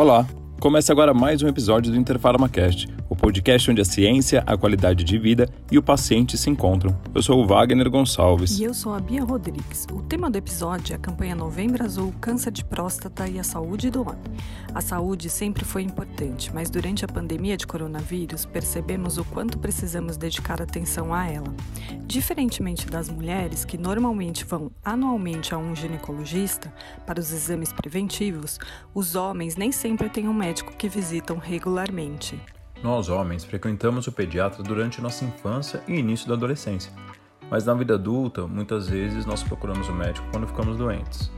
Olá! Começa agora mais um episódio do Interfarmacast, o podcast onde a ciência, a qualidade de vida e o paciente se encontram. Eu sou o Wagner Gonçalves. E eu sou a Bia Rodrigues. O tema do episódio é a campanha Novembro Azul, câncer de próstata e a saúde do homem. A saúde sempre foi importante, mas durante a pandemia de coronavírus percebemos o quanto precisamos dedicar atenção a ela. Diferentemente das mulheres, que normalmente vão anualmente a um ginecologista para os exames preventivos, os homens nem sempre têm um médico médico que visitam regularmente. Nós, homens, frequentamos o pediatra durante nossa infância e início da adolescência, mas na vida adulta, muitas vezes nós procuramos o médico quando ficamos doentes.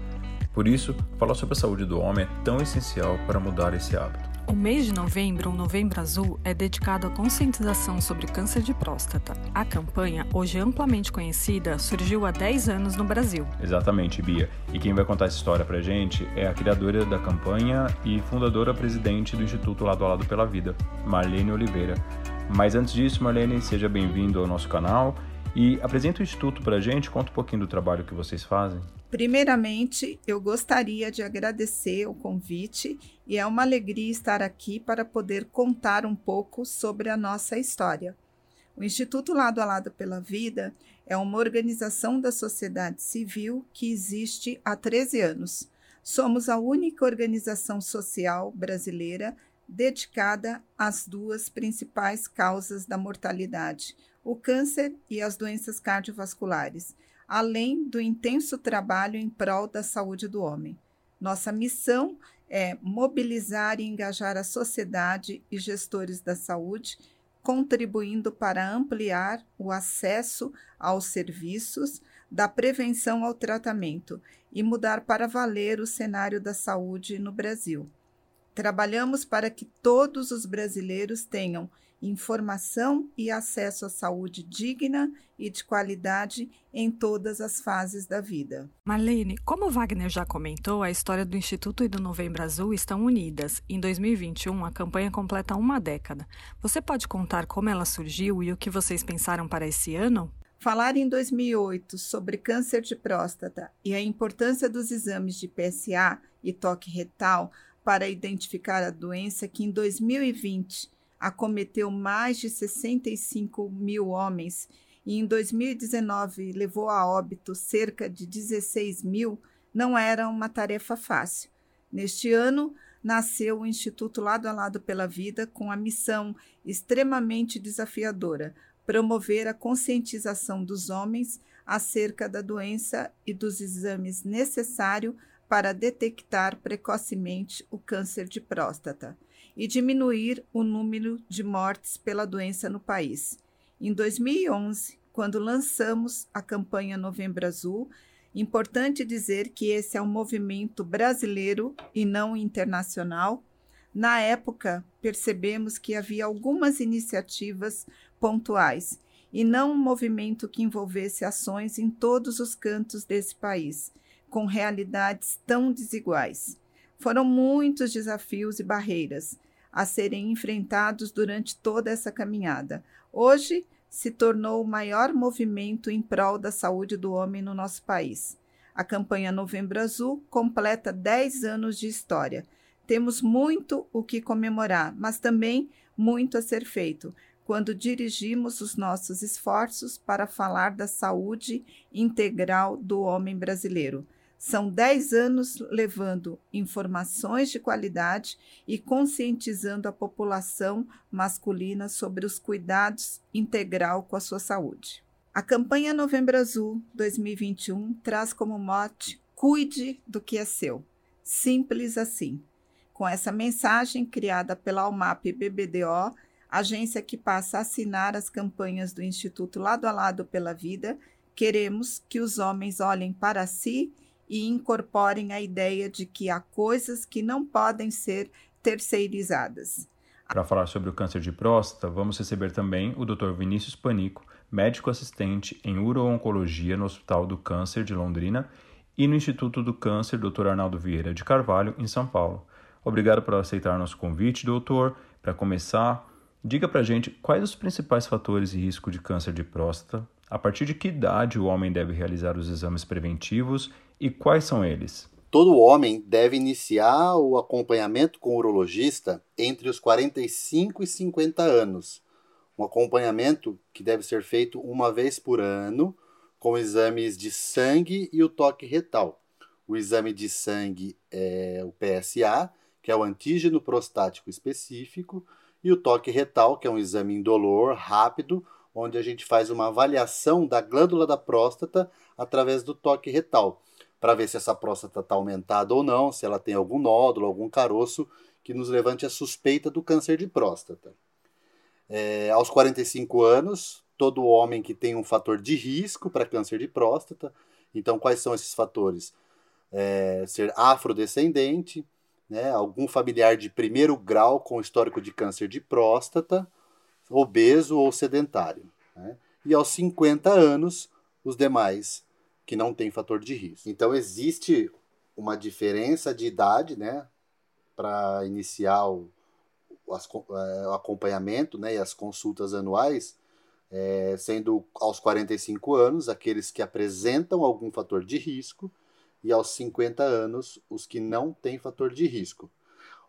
Por isso, falar sobre a saúde do homem é tão essencial para mudar esse hábito. O mês de novembro, o Novembro Azul, é dedicado à conscientização sobre câncer de próstata. A campanha, hoje amplamente conhecida, surgiu há 10 anos no Brasil. Exatamente, Bia. E quem vai contar essa história pra gente é a criadora da campanha e fundadora presidente do Instituto Lado a Lado pela Vida, Marlene Oliveira. Mas antes disso, Marlene, seja bem-vindo ao nosso canal e apresenta o Instituto pra gente, conta um pouquinho do trabalho que vocês fazem. Primeiramente, eu gostaria de agradecer o convite e é uma alegria estar aqui para poder contar um pouco sobre a nossa história. O Instituto Lado a Lado pela Vida é uma organização da sociedade civil que existe há 13 anos. Somos a única organização social brasileira dedicada às duas principais causas da mortalidade, o câncer e as doenças cardiovasculares além do intenso trabalho em prol da saúde do homem. Nossa missão é mobilizar e engajar a sociedade e gestores da saúde, contribuindo para ampliar o acesso aos serviços, da prevenção ao tratamento e mudar para valer o cenário da saúde no Brasil. Trabalhamos para que todos os brasileiros tenham informação e acesso à saúde digna e de qualidade em todas as fases da vida. Marlene, como Wagner já comentou, a história do Instituto e do Novembro Azul estão unidas. Em 2021, a campanha completa uma década. Você pode contar como ela surgiu e o que vocês pensaram para esse ano? Falar em 2008 sobre câncer de próstata e a importância dos exames de PSA e toque retal para identificar a doença que em 2020 acometeu mais de 65 mil homens e em 2019 levou a óbito cerca de 16 mil, não era uma tarefa fácil. Neste ano, nasceu o Instituto Lado a Lado pela Vida com a missão extremamente desafiadora: promover a conscientização dos homens acerca da doença e dos exames necessários para detectar precocemente o câncer de próstata e diminuir o número de mortes pela doença no país. Em 2011, quando lançamos a campanha Novembro Azul, importante dizer que esse é um movimento brasileiro e não internacional. Na época, percebemos que havia algumas iniciativas pontuais e não um movimento que envolvesse ações em todos os cantos desse país, com realidades tão desiguais. Foram muitos desafios e barreiras a serem enfrentados durante toda essa caminhada. Hoje se tornou o maior movimento em prol da saúde do homem no nosso país. A campanha Novembro Azul completa 10 anos de história. Temos muito o que comemorar, mas também muito a ser feito quando dirigimos os nossos esforços para falar da saúde integral do homem brasileiro. São 10 anos levando informações de qualidade e conscientizando a população masculina sobre os cuidados integral com a sua saúde. A campanha Novembro Azul 2021 traz como mote Cuide do que é seu. Simples assim. Com essa mensagem criada pela Almap BBDO, agência que passa a assinar as campanhas do Instituto Lado a Lado pela Vida, queremos que os homens olhem para si e incorporem a ideia de que há coisas que não podem ser terceirizadas. Para falar sobre o câncer de próstata, vamos receber também o Dr. Vinícius Panico, médico assistente em uro-oncologia no Hospital do Câncer de Londrina e no Instituto do Câncer Dr. Arnaldo Vieira de Carvalho, em São Paulo. Obrigado por aceitar nosso convite, doutor. Para começar, diga para gente quais os principais fatores de risco de câncer de próstata, a partir de que idade o homem deve realizar os exames preventivos e quais são eles? todo homem deve iniciar o acompanhamento com o urologista entre os 45 e 50 anos. Um acompanhamento que deve ser feito uma vez por ano, com exames de sangue e o toque retal. O exame de sangue é o PSA, que é o antígeno prostático específico, e o toque retal, que é um exame indolor, rápido, onde a gente faz uma avaliação da glândula da próstata através do toque retal, para ver se essa próstata está aumentada ou não, se ela tem algum nódulo, algum caroço que nos levante a suspeita do câncer de próstata. É, aos 45 anos, todo homem que tem um fator de risco para câncer de próstata. Então, quais são esses fatores? É, ser afrodescendente, né, algum familiar de primeiro grau com histórico de câncer de próstata, obeso ou sedentário. Né? E aos 50 anos, os demais que não têm fator de risco. Então existe uma diferença de idade né, para iniciar o, as, é, o, acompanhamento né, e as consultas anuais, é, sendo aos 45 anos aqueles que apresentam algum fator de risco e aos 50 anos os que não têm fator de risco.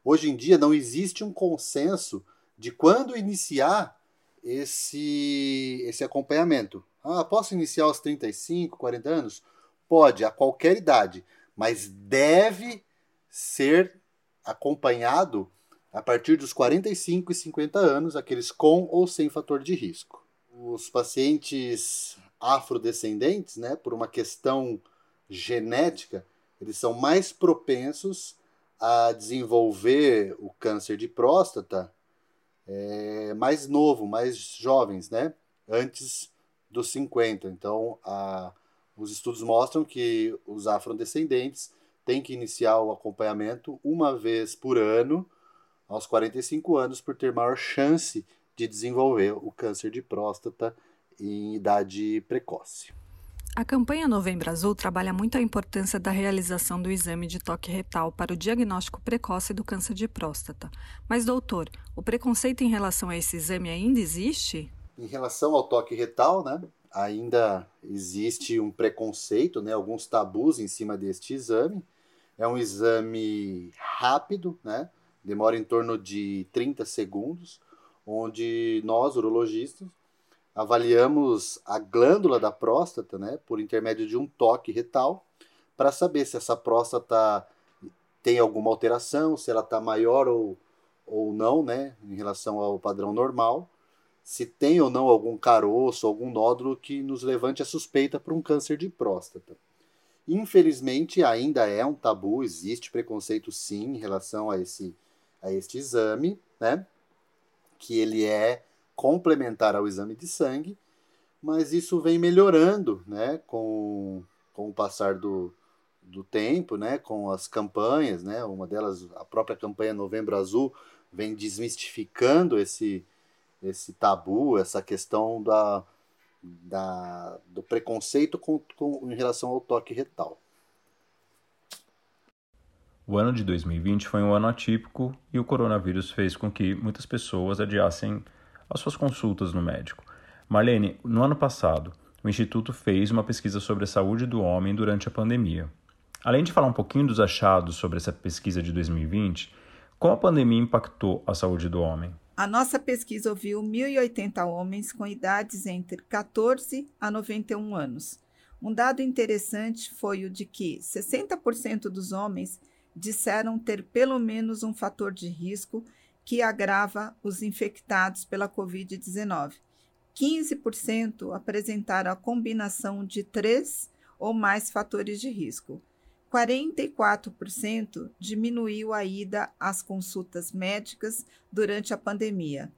Hoje em dia não existe um consenso de quando iniciar esse, esse acompanhamento. Ah, posso iniciar aos 35, 40 anos? Pode, a qualquer idade, mas deve ser acompanhado a partir dos 45 e 50 anos, aqueles com ou sem fator de risco. Os pacientes afrodescendentes, né, por uma questão genética, eles são mais propensos a desenvolver o câncer de próstata é, mais novo, mais jovens, né? Antes dos 50. Então, a, os estudos mostram que os afrodescendentes têm que iniciar o acompanhamento uma vez por ano, aos 45 anos, por ter maior chance de desenvolver o câncer de próstata em idade precoce. A campanha Novembro Azul trabalha muito a importância da realização do exame de toque retal para o diagnóstico precoce do câncer de próstata. Mas, doutor, o preconceito em relação a esse exame ainda existe? Em relação ao toque retal, né, ainda existe um preconceito, né, alguns tabus em cima deste exame. É um exame rápido, né, demora em torno de 30 segundos, onde nós, urologistas, avaliamos a glândula da próstata, né, por intermédio de um toque retal, para saber se essa próstata tem alguma alteração, se ela está maior ou, ou não, né, em relação ao padrão normal, se tem ou não algum caroço, algum nódulo que nos levante a suspeita para um câncer de próstata. Infelizmente, ainda é um tabu, existe preconceito sim em relação a esse a este exame, né? Que ele é complementar ao exame de sangue, mas isso vem melhorando né, com, com o passar do, do tempo, né, com as campanhas, né, uma delas, a própria campanha Novembro Azul, vem desmistificando esse, esse tabu, essa questão da, da, do preconceito com, com, em relação ao toque retal. O ano de 2020 foi um ano atípico e o coronavírus fez com que muitas pessoas adiassem as suas consultas no médico. Marlene, no ano passado, o Instituto fez uma pesquisa sobre a saúde do homem durante a pandemia. Além de falar um pouquinho dos achados sobre essa pesquisa de 2020, como a pandemia impactou a saúde do homem? A nossa pesquisa ouviu 1.080 homens com idades entre 14 a 91 anos. Um dado interessante foi o de que 60% dos homens disseram ter pelo menos um fator de risco que agrava os infectados pela Covid-19. 15% apresentaram a combinação de três ou mais fatores de risco. 44% diminuiu a ida às consultas médicas durante a pandemia.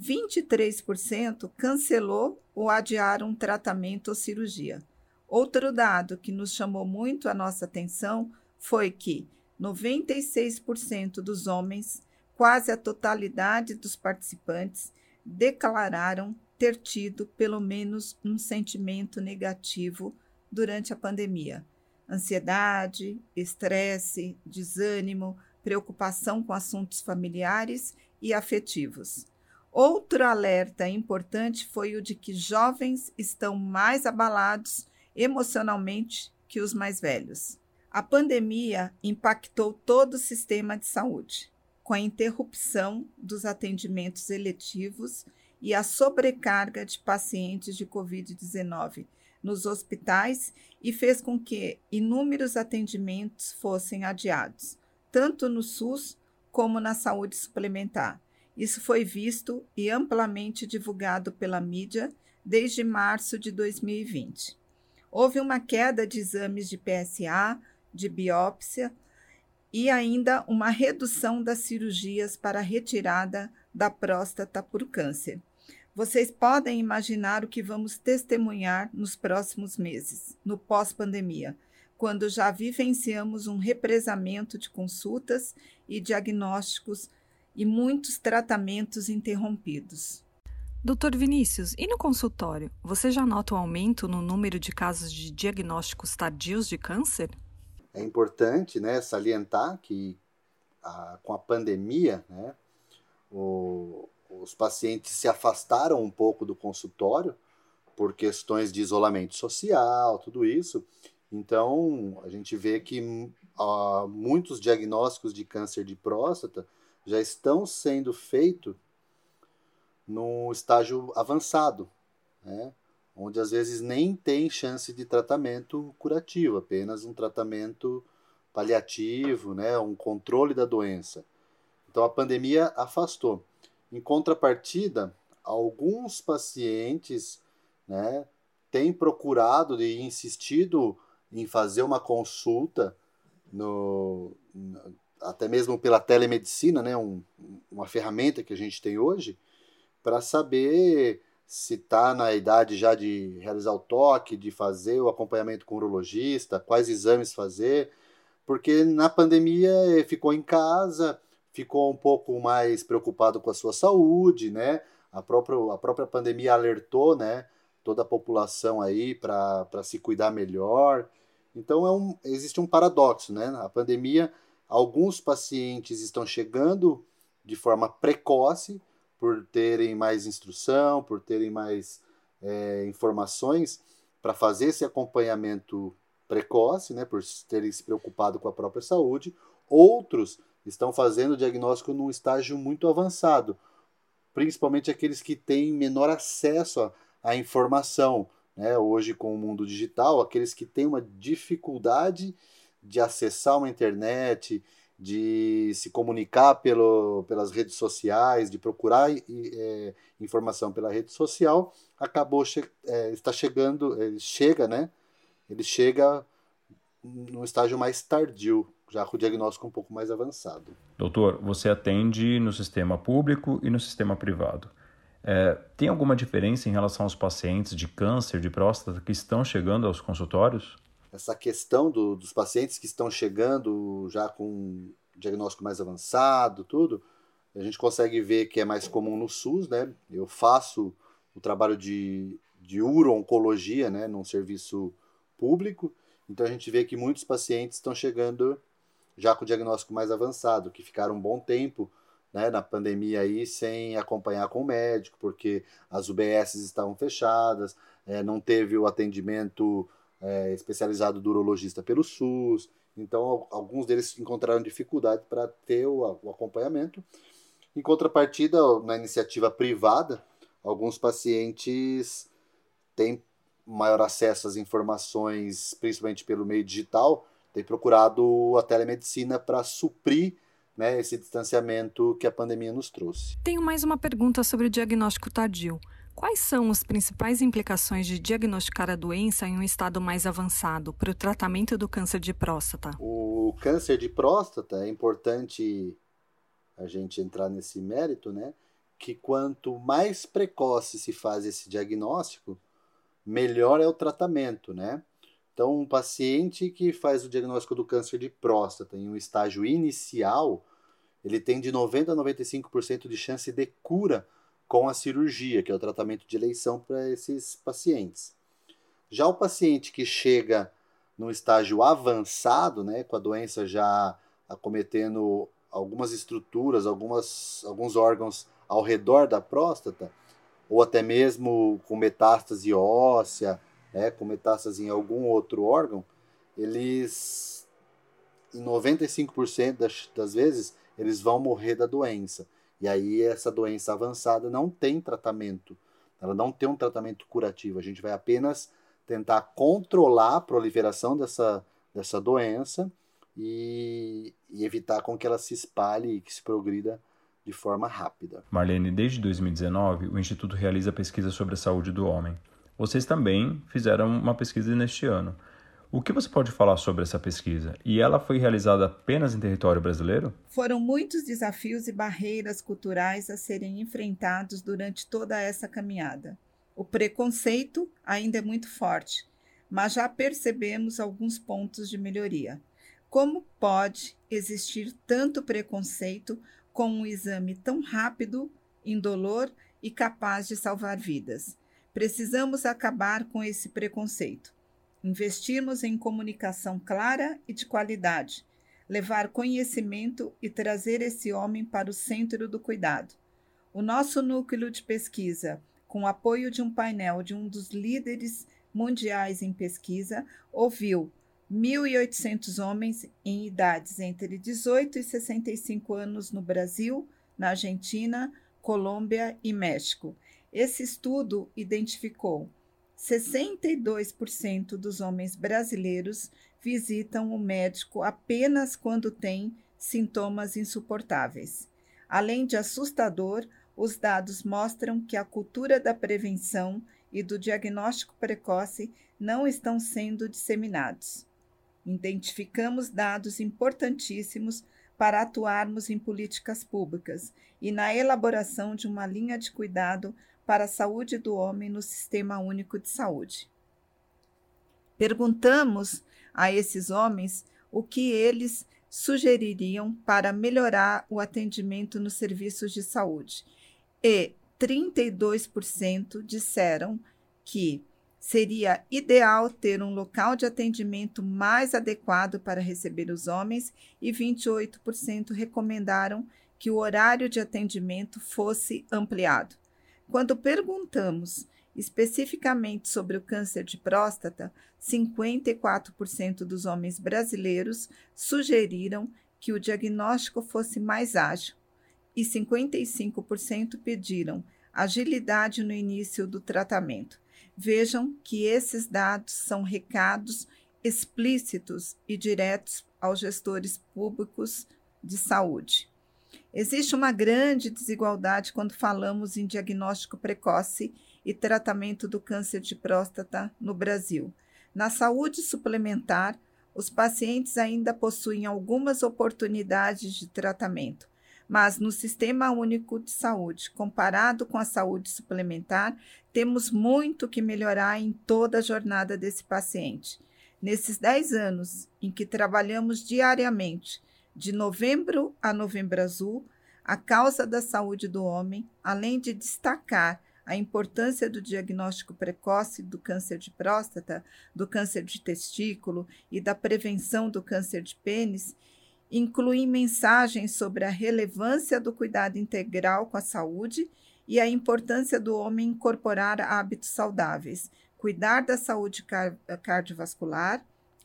23% cancelou ou adiaram um tratamento ou cirurgia. Outro dado que nos chamou muito a nossa atenção foi que 96% dos homens quase a totalidade dos participantes declararam ter tido pelo menos um sentimento negativo durante a pandemia. Ansiedade, estresse, desânimo, preocupação com assuntos familiares e afetivos. Outro alerta importante foi o de que jovens estão mais abalados emocionalmente que os mais velhos. A pandemia impactou todo o sistema de saúde, com a interrupção dos atendimentos eletivos e a sobrecarga de pacientes de Covid-19 nos hospitais e fez com que inúmeros atendimentos fossem adiados, tanto no SUS como na saúde suplementar. Isso foi visto e amplamente divulgado pela mídia desde março de 2020. Houve uma queda de exames de PSA, de biópsia e ainda uma redução das cirurgias para retirada da próstata por câncer. Vocês podem imaginar o que vamos testemunhar nos próximos meses, no pós-pandemia, quando já vivenciamos um represamento de consultas e diagnósticos e muitos tratamentos interrompidos. Doutor Vinícius, e no consultório, você já nota um aumento no número de casos de diagnósticos tardios de câncer? É importante né, salientar que a, com a pandemia, né, o, os pacientes se afastaram um pouco do consultório por questões de isolamento social, tudo isso. Então, a gente vê que uh, muitos diagnósticos de câncer de próstata já estão sendo feitos no estágio avançado, né? Onde às vezes nem tem chance de tratamento curativo, apenas um tratamento paliativo, né? um controle da doença. Então a pandemia afastou. Em contrapartida, alguns pacientes né, têm procurado e insistido em fazer uma consulta no, até mesmo pela telemedicina, né, um, uma ferramenta que a gente tem hoje, para saber se está na idade já de realizar o toque, de fazer o acompanhamento com o urologista, quais exames fazer, porque na pandemia ficou em casa, ficou um pouco mais preocupado com a sua saúde, né? A própria, a própria pandemia alertou, né? Toda a população aí para se cuidar melhor. Então é um, existe um paradoxo, né? A pandemia Alguns pacientes estão chegando de forma precoce, por terem mais instrução, por terem mais é, informações para fazer esse acompanhamento precoce, né, por terem se preocupado com a própria saúde. Outros estão fazendo o diagnóstico num estágio muito avançado, principalmente aqueles que têm menor acesso à informação. Né? Hoje, com o mundo digital, aqueles que têm uma dificuldade de acessar uma internet, de se comunicar pelo, pelas redes sociais, de procurar é, informação pela rede social, acabou che é, está chegando, ele chega, né? Ele chega no estágio mais tardio, já com o diagnóstico um pouco mais avançado. Doutor, você atende no sistema público e no sistema privado. É, tem alguma diferença em relação aos pacientes de câncer de próstata que estão chegando aos consultórios? Essa questão do, dos pacientes que estão chegando já com diagnóstico mais avançado, tudo, a gente consegue ver que é mais comum no SUS, né? Eu faço o trabalho de, de uro-oncologia, né, num serviço público, então a gente vê que muitos pacientes estão chegando já com diagnóstico mais avançado, que ficaram um bom tempo né, na pandemia aí sem acompanhar com o médico, porque as UBS estavam fechadas, é, não teve o atendimento é, especializado do urologista pelo SUS. Então, alguns deles encontraram dificuldade para ter o, o acompanhamento. Em contrapartida, na iniciativa privada, alguns pacientes têm maior acesso às informações, principalmente pelo meio digital, têm procurado a telemedicina para suprir né, esse distanciamento que a pandemia nos trouxe. Tenho mais uma pergunta sobre o diagnóstico tardio. Quais são as principais implicações de diagnosticar a doença em um estado mais avançado para o tratamento do câncer de próstata? O câncer de próstata é importante a gente entrar nesse mérito, né? Que quanto mais precoce se faz esse diagnóstico, melhor é o tratamento, né? Então, um paciente que faz o diagnóstico do câncer de próstata em um estágio inicial, ele tem de 90 a 95% de chance de cura com a cirurgia, que é o tratamento de eleição para esses pacientes. Já o paciente que chega no estágio avançado, né, com a doença já acometendo algumas estruturas, algumas, alguns órgãos ao redor da próstata, ou até mesmo com metástase óssea, né, com metástase em algum outro órgão, eles em 95% das, das vezes, eles vão morrer da doença. E aí essa doença avançada não tem tratamento. Ela não tem um tratamento curativo. A gente vai apenas tentar controlar a proliferação dessa, dessa doença e, e evitar com que ela se espalhe e que se progrida de forma rápida. Marlene, desde 2019, o Instituto realiza pesquisa sobre a saúde do homem. Vocês também fizeram uma pesquisa neste ano. O que você pode falar sobre essa pesquisa? E ela foi realizada apenas em território brasileiro? Foram muitos desafios e barreiras culturais a serem enfrentados durante toda essa caminhada. O preconceito ainda é muito forte, mas já percebemos alguns pontos de melhoria. Como pode existir tanto preconceito com um exame tão rápido, indolor e capaz de salvar vidas? Precisamos acabar com esse preconceito investirmos em comunicação clara e de qualidade, levar conhecimento e trazer esse homem para o centro do cuidado. O nosso núcleo de pesquisa, com o apoio de um painel de um dos líderes mundiais em pesquisa, ouviu 1.800 homens em idades entre 18 e 65 anos no Brasil, na Argentina, Colômbia e México. Esse estudo identificou 62% dos homens brasileiros visitam o médico apenas quando têm sintomas insuportáveis. Além de assustador, os dados mostram que a cultura da prevenção e do diagnóstico precoce não estão sendo disseminados. Identificamos dados importantíssimos para atuarmos em políticas públicas e na elaboração de uma linha de cuidado para a saúde do homem no Sistema Único de Saúde. Perguntamos a esses homens o que eles sugeririam para melhorar o atendimento nos serviços de saúde e 32% disseram que seria ideal ter um local de atendimento mais adequado para receber os homens e 28% recomendaram que o horário de atendimento fosse ampliado. Quando perguntamos especificamente sobre o câncer de próstata, 54% dos homens brasileiros sugeriram que o diagnóstico fosse mais ágil e 55% pediram agilidade no início do tratamento. Vejam que esses dados são recados explícitos e diretos aos gestores públicos de saúde. Existe uma grande desigualdade quando falamos em diagnóstico precoce e tratamento do câncer de próstata no Brasil. Na saúde suplementar, os pacientes ainda possuem algumas oportunidades de tratamento, mas no Sistema Único de Saúde, comparado com a saúde suplementar, temos muito que melhorar em toda a jornada desse paciente. Nesses 10 anos em que trabalhamos diariamente de novembro a novembro azul, a causa da saúde do homem, além de destacar a importância do diagnóstico precoce do câncer de próstata, do câncer de testículo e da prevenção do câncer de pênis, inclui mensagens sobre a relevância do cuidado integral com a saúde e a importância do homem incorporar hábitos saudáveis, cuidar da saúde cardiovascular,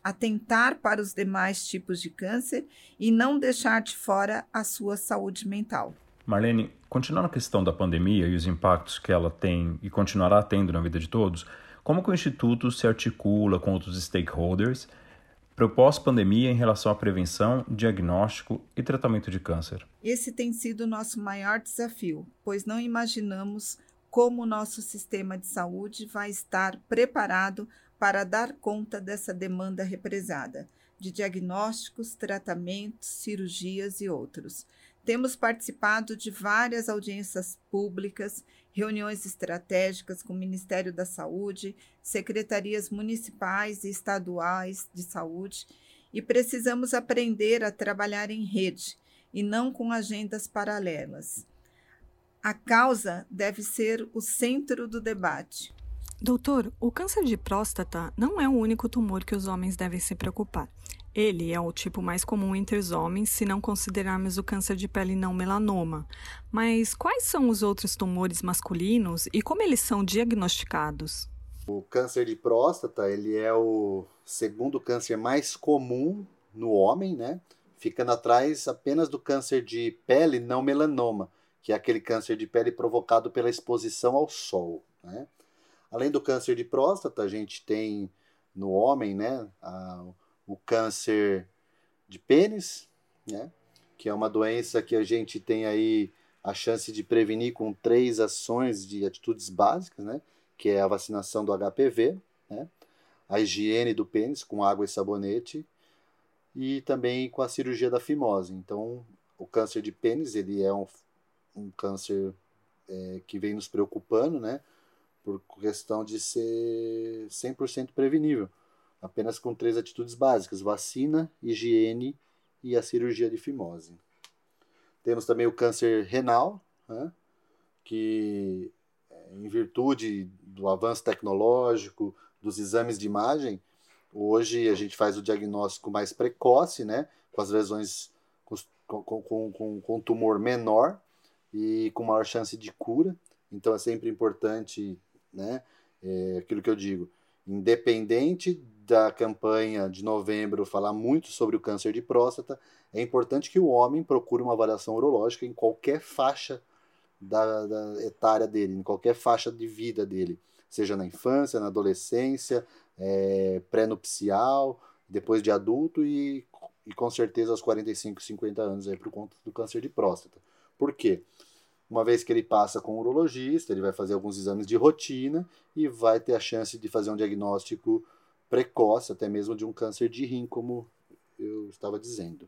atentar para os demais tipos de câncer e não deixar de fora a sua saúde mental. Marlene, continuando a questão da pandemia e os impactos que ela tem e continuará tendo na vida de todos, como que o Instituto se articula com outros stakeholders pós-pandemia em relação à prevenção, diagnóstico e tratamento de câncer? Esse tem sido o nosso maior desafio, pois não imaginamos como o nosso sistema de saúde vai estar preparado para dar conta dessa demanda represada de diagnósticos, tratamentos, cirurgias e outros. Temos participado de várias audiências públicas, reuniões estratégicas com o Ministério da Saúde, secretarias municipais e estaduais de saúde e precisamos aprender a trabalhar em rede e não com agendas paralelas. A causa deve ser o centro do debate. Doutor, o câncer de próstata não é o único tumor que os homens devem se preocupar. Ele é o tipo mais comum entre os homens, se não considerarmos o câncer de pele não melanoma. Mas quais são os outros tumores masculinos e como eles são diagnosticados? O câncer de próstata ele é o segundo câncer mais comum no homem, né? ficando atrás apenas do câncer de pele não melanoma, que é aquele câncer de pele provocado pela exposição ao sol. Né? Além do câncer de próstata, a gente tem no homem né, a, o câncer de pênis, né, que é uma doença que a gente tem aí a chance de prevenir com três ações de atitudes básicas, né, que é a vacinação do HPV, né, a higiene do pênis com água e sabonete e também com a cirurgia da fimose. Então, o câncer de pênis ele é um, um câncer é, que vem nos preocupando, né? Por questão de ser 100% prevenível. Apenas com três atitudes básicas: vacina, higiene e a cirurgia de fimose. Temos também o câncer renal, né? que, é, em virtude do avanço tecnológico, dos exames de imagem, Hoje a gente faz o diagnóstico mais precoce, né? Com as lesões com, com, com, com tumor menor e com maior chance de cura. Então é sempre importante, né? É aquilo que eu digo, independente da campanha de novembro falar muito sobre o câncer de próstata, é importante que o homem procure uma avaliação urológica em qualquer faixa da, da etária dele, em qualquer faixa de vida dele, seja na infância, na adolescência, é, pré-nupcial, depois de adulto e, e com certeza aos 45, 50 anos aí por conta do câncer de próstata. Por quê? Uma vez que ele passa com o urologista, ele vai fazer alguns exames de rotina e vai ter a chance de fazer um diagnóstico precoce, até mesmo de um câncer de rim, como eu estava dizendo.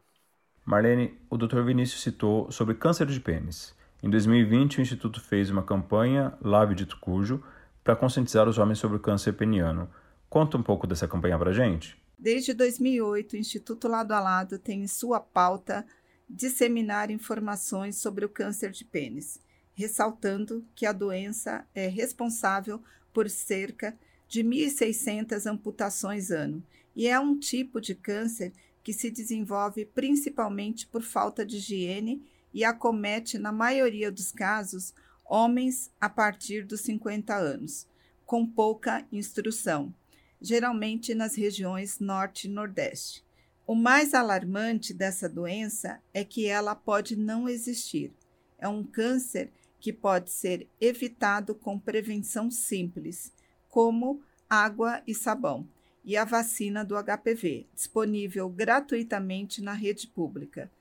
Marlene, o Dr. Vinícius citou sobre câncer de pênis. Em 2020, o Instituto fez uma campanha Lave de Tucujo para conscientizar os homens sobre o câncer peniano. Conta um pouco dessa campanha para gente. Desde 2008, o Instituto Lado a Lado tem em sua pauta disseminar informações sobre o câncer de pênis, ressaltando que a doença é responsável por cerca de 1.600 amputações ano e é um tipo de câncer que se desenvolve principalmente por falta de higiene e acomete, na maioria dos casos, homens a partir dos 50 anos, com pouca instrução geralmente nas regiões Norte e Nordeste. O mais alarmante dessa doença é que ela pode não existir. É um câncer que pode ser evitado com prevenção simples, como água e sabão, e a vacina do HPV, disponível gratuitamente na rede pública.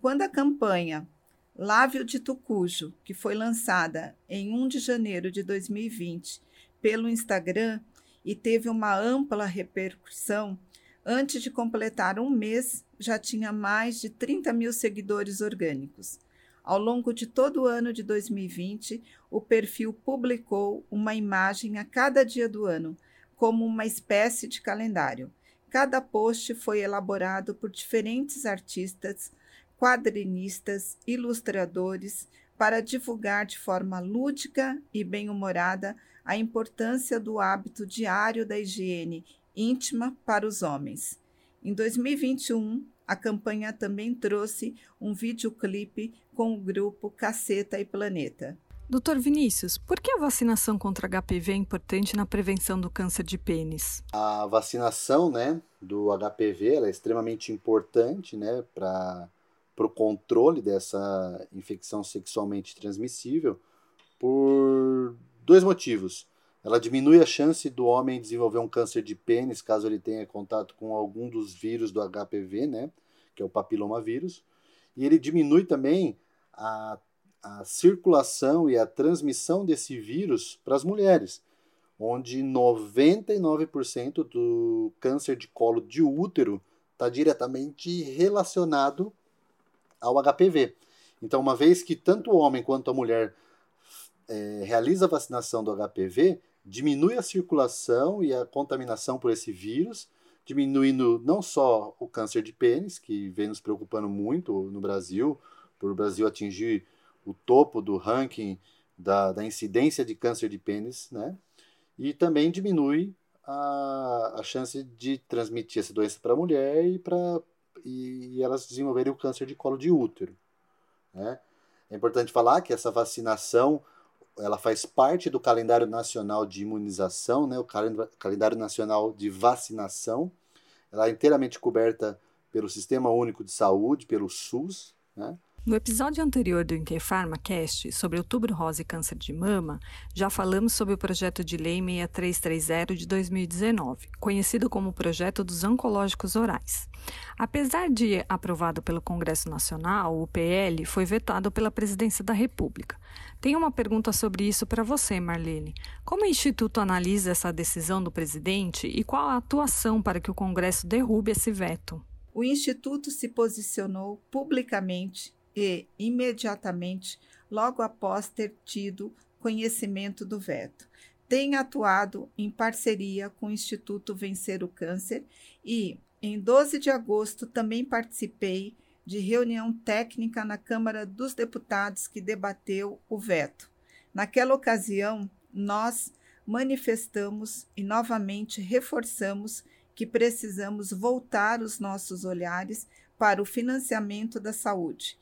Quando a campanha Lave o de Tucujo, que foi lançada em 1 de janeiro de 2020 pelo Instagram, e teve uma ampla repercussão, antes de completar um mês já tinha mais de 30 mil seguidores orgânicos. Ao longo de todo o ano de 2020, o perfil publicou uma imagem a cada dia do ano, como uma espécie de calendário. Cada post foi elaborado por diferentes artistas, quadrinistas, ilustradores, para divulgar de forma lúdica e bem-humorada a importância do hábito diário da higiene íntima para os homens. Em 2021, a campanha também trouxe um videoclipe com o grupo Caceta e Planeta. Doutor Vinícius, por que a vacinação contra HPV é importante na prevenção do câncer de pênis? A vacinação né, do HPV é extremamente importante né, para o controle dessa infecção sexualmente transmissível por dois motivos. Ela diminui a chance do homem desenvolver um câncer de pênis caso ele tenha contato com algum dos vírus do HPV, né, que é o papilomavírus, e ele diminui também a, a circulação e a transmissão desse vírus para as mulheres, onde 99% do câncer de colo de útero está diretamente relacionado ao HPV. Então, uma vez que tanto o homem quanto a mulher é, realiza a vacinação do HPV, diminui a circulação e a contaminação por esse vírus, diminuindo não só o câncer de pênis, que vem nos preocupando muito no Brasil, por o Brasil atingir o topo do ranking da, da incidência de câncer de pênis, né? E também diminui a, a chance de transmitir essa doença para a mulher e para e, e elas desenvolverem o câncer de colo de útero, né? É importante falar que essa vacinação ela faz parte do calendário nacional de imunização, né, o calendário nacional de vacinação. Ela é inteiramente coberta pelo Sistema Único de Saúde, pelo SUS, né? No episódio anterior do Interpharmacast sobre outubro rosa e câncer de mama, já falamos sobre o projeto de lei 6330 de 2019, conhecido como Projeto dos Oncológicos Orais. Apesar de aprovado pelo Congresso Nacional, o PL foi vetado pela Presidência da República. Tenho uma pergunta sobre isso para você, Marlene. Como o Instituto analisa essa decisão do presidente e qual a atuação para que o Congresso derrube esse veto? O Instituto se posicionou publicamente e, imediatamente, logo após ter tido conhecimento do veto, tem atuado em parceria com o Instituto Vencer o Câncer e, em 12 de agosto, também participei de reunião técnica na Câmara dos Deputados que debateu o veto. Naquela ocasião, nós manifestamos e novamente reforçamos que precisamos voltar os nossos olhares para o financiamento da saúde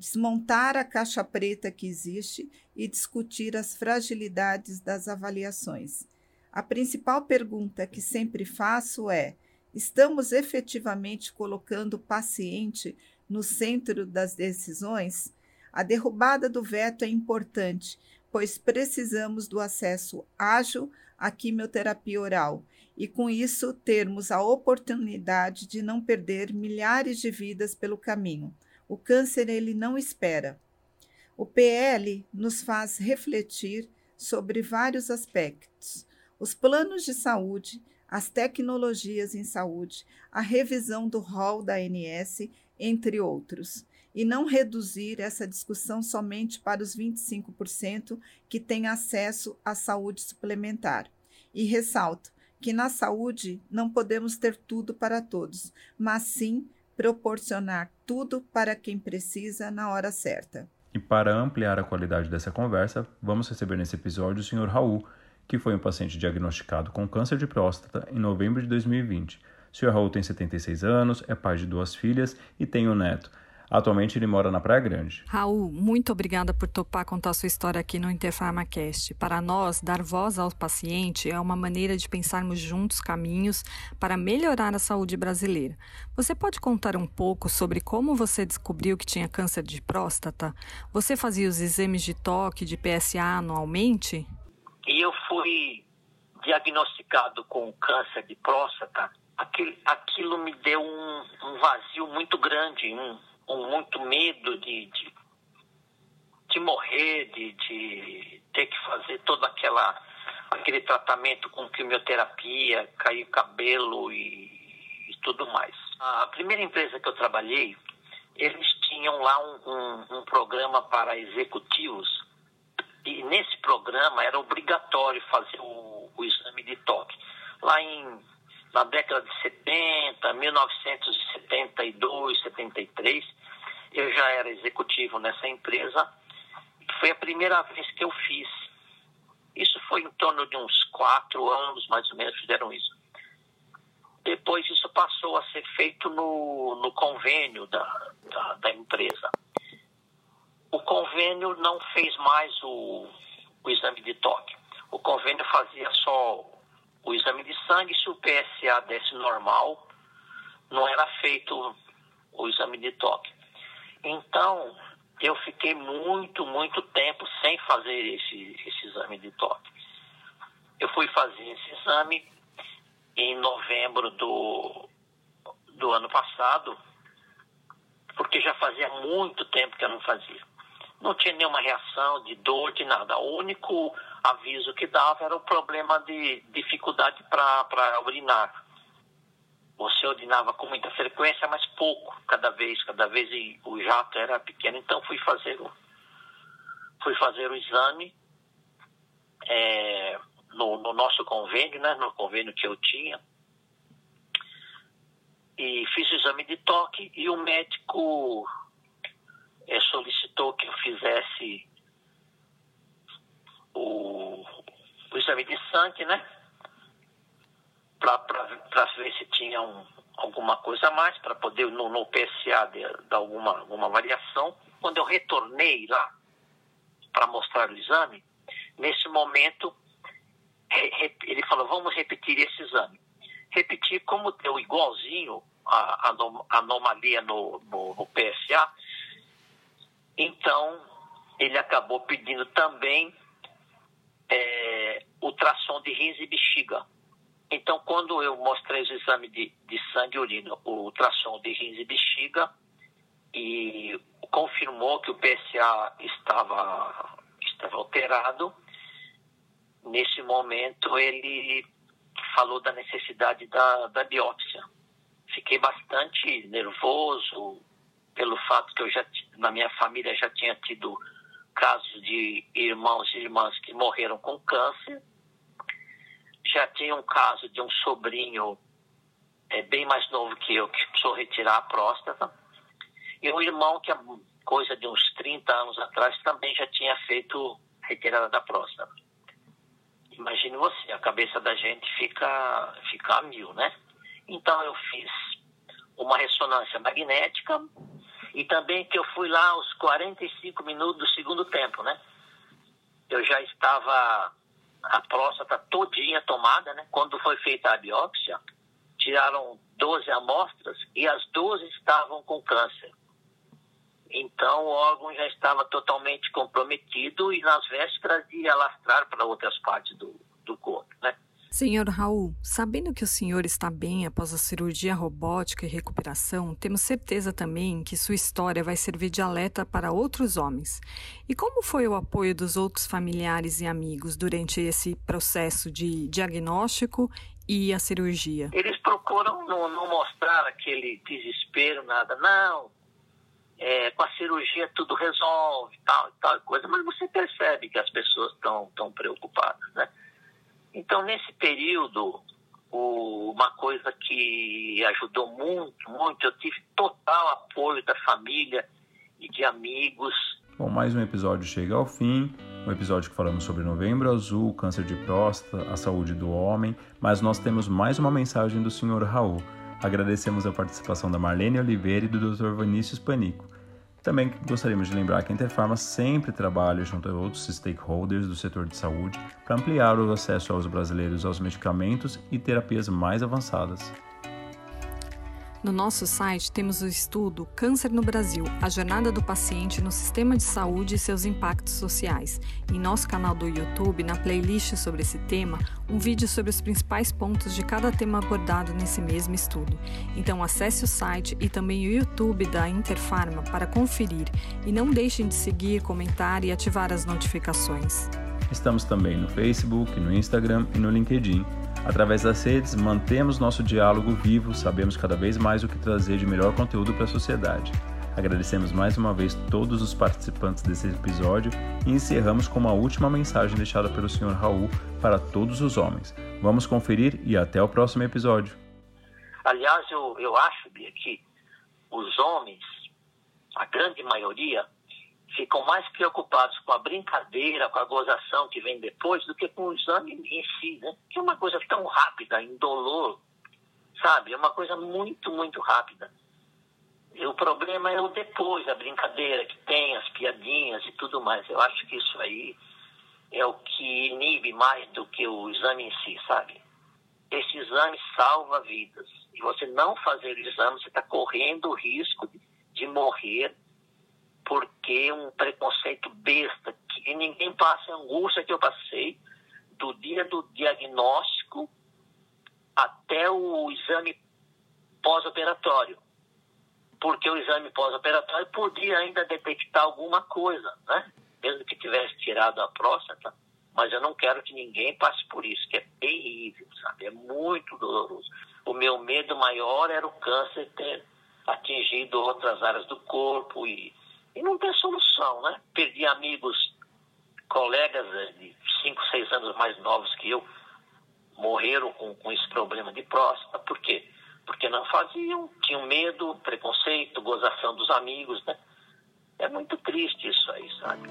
desmontar a caixa preta que existe e discutir as fragilidades das avaliações. A principal pergunta que sempre faço é: estamos efetivamente colocando o paciente no centro das decisões? A derrubada do veto é importante, pois precisamos do acesso ágil à quimioterapia oral e, com isso, termos a oportunidade de não perder milhares de vidas pelo caminho. O câncer ele não espera. O PL nos faz refletir sobre vários aspectos: os planos de saúde, as tecnologias em saúde, a revisão do rol da ANS, entre outros, e não reduzir essa discussão somente para os 25% que têm acesso à saúde suplementar. E ressalto que na saúde não podemos ter tudo para todos, mas sim proporcionar tudo para quem precisa na hora certa. E para ampliar a qualidade dessa conversa, vamos receber nesse episódio o Sr. Raul, que foi um paciente diagnosticado com câncer de próstata em novembro de 2020. O Sr. Raul tem 76 anos, é pai de duas filhas e tem um neto. Atualmente ele mora na Praia Grande. Raul, muito obrigada por topar contar sua história aqui no Interfarmacast. Para nós, dar voz ao paciente é uma maneira de pensarmos juntos caminhos para melhorar a saúde brasileira. Você pode contar um pouco sobre como você descobriu que tinha câncer de próstata? Você fazia os exames de toque, de PSA anualmente? E eu fui diagnosticado com câncer de próstata. Aquilo, me deu um, um vazio muito grande, um, com muito medo de, de, de morrer, de, de ter que fazer todo aquela, aquele tratamento com quimioterapia, cair cabelo e, e tudo mais. A primeira empresa que eu trabalhei, eles tinham lá um, um, um programa para executivos e nesse programa era obrigatório fazer o, o exame de toque. Lá em na década de 70, 1972, 73, eu já era executivo nessa empresa. Foi a primeira vez que eu fiz. Isso foi em torno de uns quatro anos, mais ou menos, fizeram isso. Depois isso passou a ser feito no, no convênio da, da, da empresa. O convênio não fez mais o, o exame de toque. O convênio fazia só o exame de sangue, se o PSA desse normal, não era feito o exame de toque. Então, eu fiquei muito, muito tempo sem fazer esse, esse exame de toque. Eu fui fazer esse exame em novembro do, do ano passado, porque já fazia muito tempo que eu não fazia. Não tinha nenhuma reação de dor, de nada. O único aviso que dava era o problema de dificuldade para urinar. Você urinava com muita frequência, mas pouco, cada vez, cada vez e o jato era pequeno. Então fui fazer o, fui fazer o exame é, no, no, nosso convênio, né, no convênio que eu tinha. E fiz o exame de toque e o médico é, solicitou que eu fizesse o, o exame de sangue, né? para ver se tinha um, alguma coisa a mais, para poder no, no PSA dar alguma, alguma variação. Quando eu retornei lá para mostrar o exame, nesse momento ele falou, vamos repetir esse exame. Repetir como deu igualzinho a, a anomalia no, no, no PSA. Então, ele acabou pedindo também é, ultrassom de rins e bexiga. Então, quando eu mostrei os exames de, de sangue e urina, o ultrassom de rins e bexiga, e confirmou que o PSA estava, estava alterado, nesse momento ele falou da necessidade da, da biópsia. Fiquei bastante nervoso pelo fato que eu já na minha família já tinha tido casos de irmãos e irmãs que morreram com câncer. Já tinha um caso de um sobrinho é, bem mais novo que eu que precisou retirar a próstata. E um irmão que há coisa de uns 30 anos atrás também já tinha feito retirada da próstata. Imagine você, a cabeça da gente fica, fica a mil, né? Então eu fiz uma ressonância magnética e também que eu fui lá aos 45 minutos do segundo tempo, né? Eu já estava a próstata todinha tomada, né? Quando foi feita a biópsia, tiraram 12 amostras e as 12 estavam com câncer. Então, o órgão já estava totalmente comprometido e nas vésperas de alastrar para outras partes do, do corpo, né? Senhor Raul, sabendo que o senhor está bem após a cirurgia robótica e recuperação, temos certeza também que sua história vai servir de alerta para outros homens. E como foi o apoio dos outros familiares e amigos durante esse processo de diagnóstico e a cirurgia? Eles procuram não, não mostrar aquele desespero, nada. Não, é, com a cirurgia tudo resolve, tal e tal coisa, mas você percebe que as pessoas estão tão preocupadas, né? Então, nesse período, uma coisa que ajudou muito, muito, eu tive total apoio da família e de amigos. Bom, mais um episódio chega ao fim, um episódio que falamos sobre Novembro Azul, câncer de próstata, a saúde do homem, mas nós temos mais uma mensagem do Sr. Raul. Agradecemos a participação da Marlene Oliveira e do Dr. Vinícius Panico. Também gostaríamos de lembrar que a Interfarma sempre trabalha junto a outros stakeholders do setor de saúde para ampliar o acesso aos brasileiros aos medicamentos e terapias mais avançadas. No nosso site temos o estudo Câncer no Brasil: A jornada do paciente no sistema de saúde e seus impactos sociais. Em nosso canal do YouTube, na playlist sobre esse tema, um vídeo sobre os principais pontos de cada tema abordado nesse mesmo estudo. Então acesse o site e também o YouTube da Interfarma para conferir e não deixem de seguir, comentar e ativar as notificações. Estamos também no Facebook, no Instagram e no LinkedIn Através das redes, mantemos nosso diálogo vivo, sabemos cada vez mais o que trazer de melhor conteúdo para a sociedade. Agradecemos mais uma vez todos os participantes desse episódio e encerramos com uma última mensagem deixada pelo Sr. Raul para todos os homens. Vamos conferir e até o próximo episódio. Aliás, eu, eu acho, Bia, que os homens, a grande maioria, ficam mais preocupados com a brincadeira, com a gozação que vem depois, do que com o exame em si, né? Que é uma coisa tão rápida, indolor, sabe? É uma coisa muito, muito rápida. E o problema é o depois, a brincadeira que tem, as piadinhas e tudo mais. Eu acho que isso aí é o que inibe mais do que o exame em si, sabe? Esse exame salva vidas. E você não fazer o exame, você está correndo o risco de, morrer porque um preconceito besta, que ninguém passa a angústia que eu passei do dia do diagnóstico até o exame pós-operatório. Porque o exame pós-operatório podia ainda detectar alguma coisa, né? Mesmo que tivesse tirado a próstata, mas eu não quero que ninguém passe por isso, que é terrível, sabe? É muito doloroso. O meu medo maior era o câncer ter atingido outras áreas do corpo e e não tem solução, né? Perdi amigos, colegas eh, de 5, 6 anos mais novos que eu, morreram com, com esse problema de próstata. Por quê? Porque não faziam, tinham medo, preconceito, gozação dos amigos, né? É muito triste isso aí, sabe?